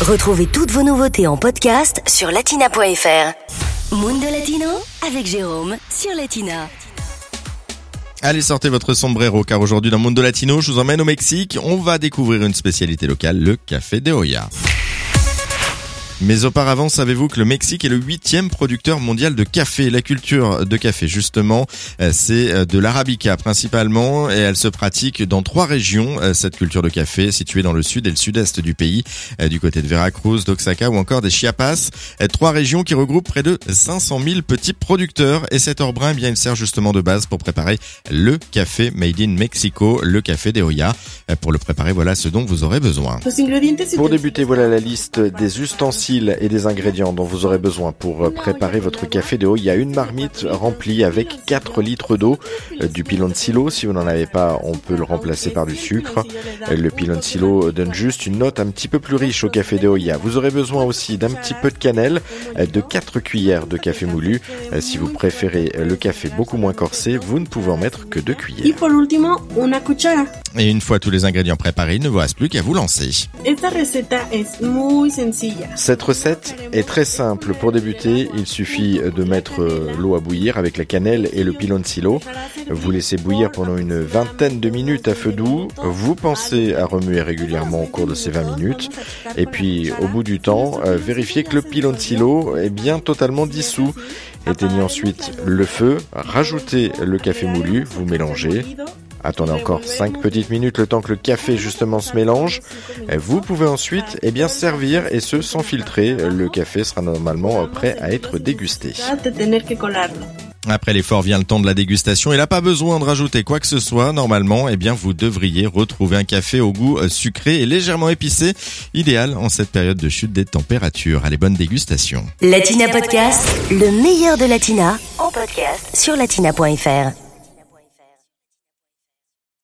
Retrouvez toutes vos nouveautés en podcast sur latina.fr. Mundo Latino avec Jérôme sur Latina. Allez, sortez votre sombrero car aujourd'hui dans Mundo Latino, je vous emmène au Mexique. On va découvrir une spécialité locale, le café de Hoya. Mais auparavant, savez-vous que le Mexique est le huitième producteur mondial de café? La culture de café, justement, euh, c'est euh, de l'arabica principalement, et elle se pratique dans trois régions. Euh, cette culture de café, située dans le sud et le sud-est du pays, du côté de Veracruz, d'Oaxaca ou encore des Chiapas. Trois régions qui regroupent près de 500 000 petits producteurs. Et cet or brun, eh bien, il sert justement de base pour préparer le café made in Mexico, le café de Hoya. Pour le préparer, voilà ce dont vous aurez besoin. Pour débuter, voilà la liste des ustensiles et des ingrédients dont vous aurez besoin pour préparer votre café de haut. Il y a une marmite remplie avec 4 litres d'eau, euh, du pilon de silo. Si vous n'en avez pas, on peut le remplacer par du sucre. Euh, le pilon de silo donne juste une note un petit peu plus riche au café de Oya. Vous aurez besoin aussi d'un petit peu de cannelle, euh, de 4 cuillères de café moulu. Si vous préférez le café beaucoup moins corsé, vous ne pouvez en mettre que 2 cuillères. Et une fois tous les ingrédients préparés, il ne vous reste plus qu'à vous lancer. Cette recette est très simple. Pour débuter, il suffit de mettre euh, l'eau à bouillir avec la cannelle et le pilon de silo. Vous laissez bouillir pendant une vingtaine de minutes à feu doux. Vous pensez à remuer régulièrement au cours de ces 20 minutes. Et puis, au bout du temps, euh, vérifiez que le pilon de silo est bien totalement dissous. Éteignez ensuite le feu, rajoutez le café moulu, vous mélangez. Attendez encore 5 petites minutes le temps que le café justement se mélange. Vous pouvez ensuite eh bien, servir et ce sans filtrer. Le café sera normalement prêt à être dégusté. Après l'effort vient le temps de la dégustation. Il n'a pas besoin de rajouter quoi que ce soit. Normalement, eh bien, vous devriez retrouver un café au goût euh, sucré et légèrement épicé, idéal en cette période de chute des températures. Allez, bonne dégustation. Latina Podcast, le meilleur de Latina, en podcast sur latina.fr.